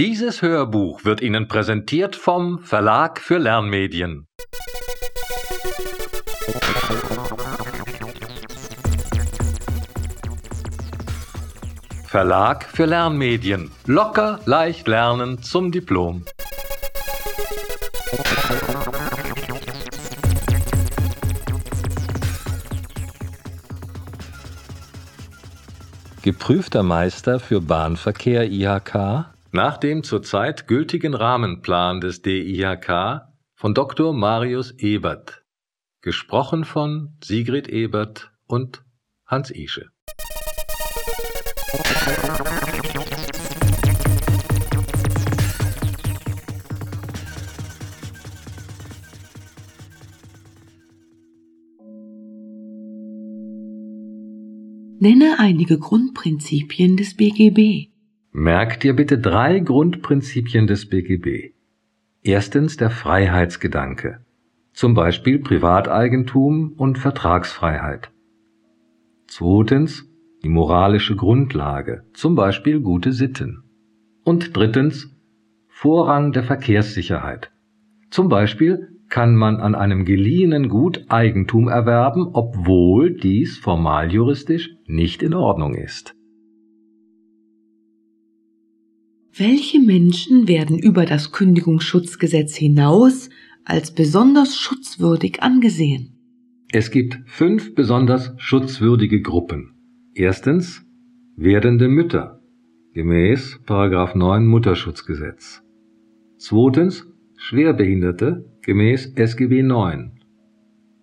Dieses Hörbuch wird Ihnen präsentiert vom Verlag für Lernmedien. Verlag für Lernmedien. Locker, leicht lernen zum Diplom. Geprüfter Meister für Bahnverkehr IHK nach dem zurzeit gültigen Rahmenplan des DIHK von Dr. Marius Ebert. Gesprochen von Sigrid Ebert und Hans Ische. Nenne einige Grundprinzipien des BGB. Merk dir bitte drei Grundprinzipien des BGB. Erstens der Freiheitsgedanke, zum Beispiel Privateigentum und Vertragsfreiheit. Zweitens die moralische Grundlage, zum Beispiel gute Sitten. Und drittens Vorrang der Verkehrssicherheit. Zum Beispiel kann man an einem geliehenen Gut Eigentum erwerben, obwohl dies formal juristisch nicht in Ordnung ist. Welche Menschen werden über das Kündigungsschutzgesetz hinaus als besonders schutzwürdig angesehen? Es gibt fünf besonders schutzwürdige Gruppen. Erstens werdende Mütter gemäß 9 Mutterschutzgesetz. Zweitens Schwerbehinderte gemäß SGB 9.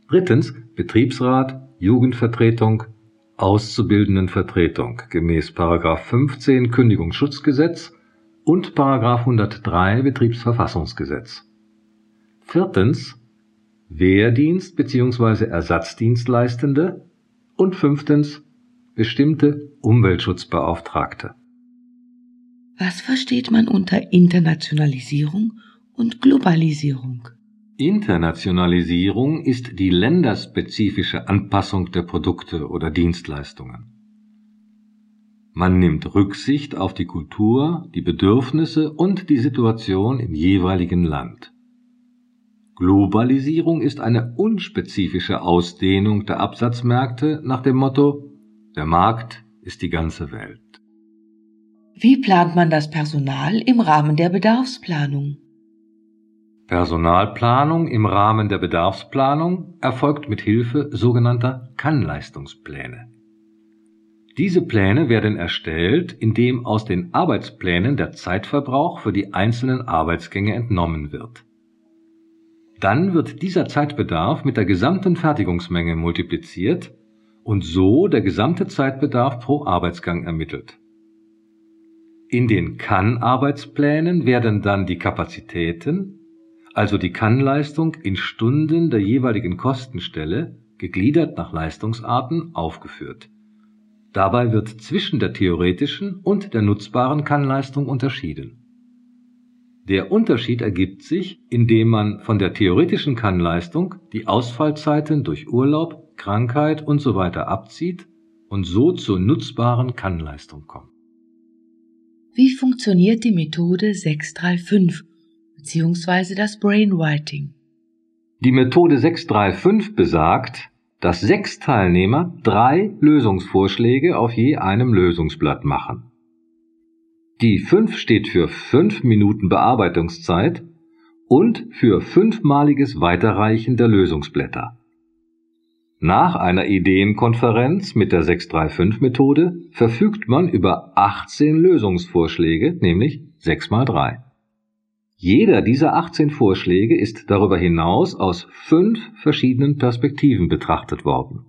Drittens Betriebsrat, Jugendvertretung, Auszubildendenvertretung gemäß 15 Kündigungsschutzgesetz und 103 Betriebsverfassungsgesetz. Viertens Wehrdienst bzw. Ersatzdienstleistende und fünftens bestimmte Umweltschutzbeauftragte. Was versteht man unter Internationalisierung und Globalisierung? Internationalisierung ist die länderspezifische Anpassung der Produkte oder Dienstleistungen. Man nimmt Rücksicht auf die Kultur, die Bedürfnisse und die Situation im jeweiligen Land. Globalisierung ist eine unspezifische Ausdehnung der Absatzmärkte nach dem Motto Der Markt ist die ganze Welt. Wie plant man das Personal im Rahmen der Bedarfsplanung? Personalplanung im Rahmen der Bedarfsplanung erfolgt mit Hilfe sogenannter Kannleistungspläne. Diese Pläne werden erstellt, indem aus den Arbeitsplänen der Zeitverbrauch für die einzelnen Arbeitsgänge entnommen wird. Dann wird dieser Zeitbedarf mit der gesamten Fertigungsmenge multipliziert und so der gesamte Zeitbedarf pro Arbeitsgang ermittelt. In den Kann-Arbeitsplänen werden dann die Kapazitäten, also die Kannleistung in Stunden der jeweiligen Kostenstelle, gegliedert nach Leistungsarten, aufgeführt Dabei wird zwischen der theoretischen und der nutzbaren Kannleistung unterschieden. Der Unterschied ergibt sich, indem man von der theoretischen Kannleistung die Ausfallzeiten durch Urlaub, Krankheit usw. So abzieht und so zur nutzbaren Kannleistung kommt. Wie funktioniert die Methode 635 bzw. das Brainwriting? Die Methode 635 besagt, dass sechs Teilnehmer drei Lösungsvorschläge auf je einem Lösungsblatt machen. Die fünf steht für fünf Minuten Bearbeitungszeit und für fünfmaliges Weiterreichen der Lösungsblätter. Nach einer Ideenkonferenz mit der 635-Methode verfügt man über 18 Lösungsvorschläge, nämlich 6 mal 3. Jeder dieser 18 Vorschläge ist darüber hinaus aus fünf verschiedenen Perspektiven betrachtet worden.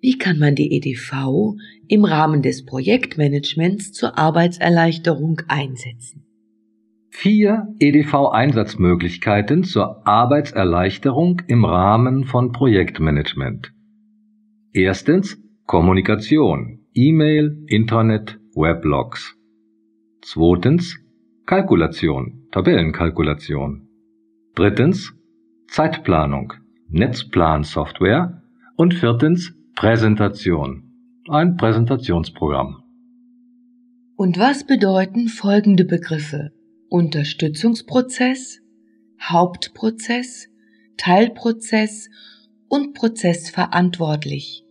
Wie kann man die EDV im Rahmen des Projektmanagements zur Arbeitserleichterung einsetzen? Vier EDV-Einsatzmöglichkeiten zur Arbeitserleichterung im Rahmen von Projektmanagement. Erstens Kommunikation, E-Mail, Internet, Weblogs. Zweitens Kalkulation, Tabellenkalkulation. Drittens Zeitplanung, Netzplansoftware. Und viertens Präsentation, ein Präsentationsprogramm. Und was bedeuten folgende Begriffe? Unterstützungsprozess, Hauptprozess, Teilprozess und Prozessverantwortlich.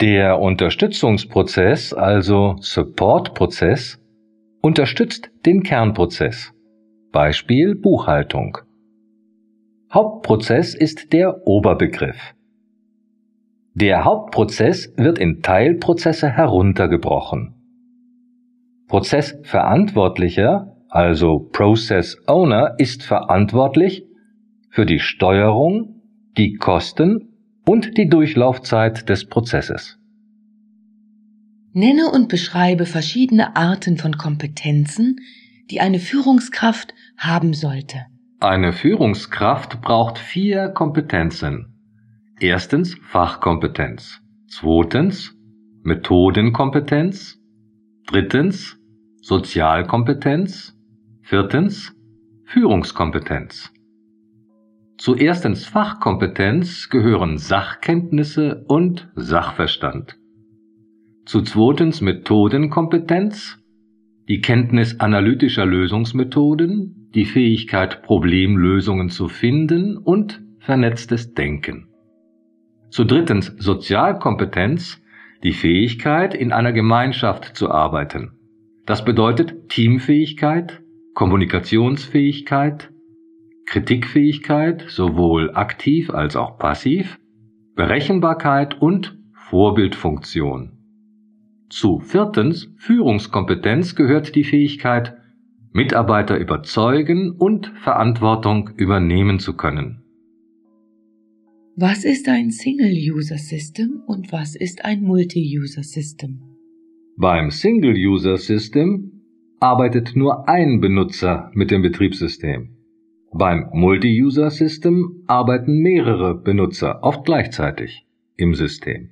Der Unterstützungsprozess, also Supportprozess, unterstützt den Kernprozess. Beispiel Buchhaltung. Hauptprozess ist der Oberbegriff. Der Hauptprozess wird in Teilprozesse heruntergebrochen. Prozessverantwortlicher, also Process Owner, ist verantwortlich für die Steuerung, die Kosten und die Durchlaufzeit des Prozesses. Nenne und beschreibe verschiedene Arten von Kompetenzen, die eine Führungskraft haben sollte. Eine Führungskraft braucht vier Kompetenzen. Erstens Fachkompetenz. Zweitens Methodenkompetenz. Drittens Sozialkompetenz. Viertens Führungskompetenz. Zu erstens Fachkompetenz gehören Sachkenntnisse und Sachverstand. Zu zweitens Methodenkompetenz die Kenntnis analytischer Lösungsmethoden, die Fähigkeit, Problemlösungen zu finden und vernetztes Denken. Zu drittens Sozialkompetenz, die Fähigkeit, in einer Gemeinschaft zu arbeiten. Das bedeutet Teamfähigkeit, Kommunikationsfähigkeit, Kritikfähigkeit, sowohl aktiv als auch passiv, Berechenbarkeit und Vorbildfunktion. Zu viertens Führungskompetenz gehört die Fähigkeit, Mitarbeiter überzeugen und Verantwortung übernehmen zu können. Was ist ein Single-User-System und was ist ein Multi-User-System? Beim Single-User-System arbeitet nur ein Benutzer mit dem Betriebssystem. Beim Multi-User-System arbeiten mehrere Benutzer oft gleichzeitig im System.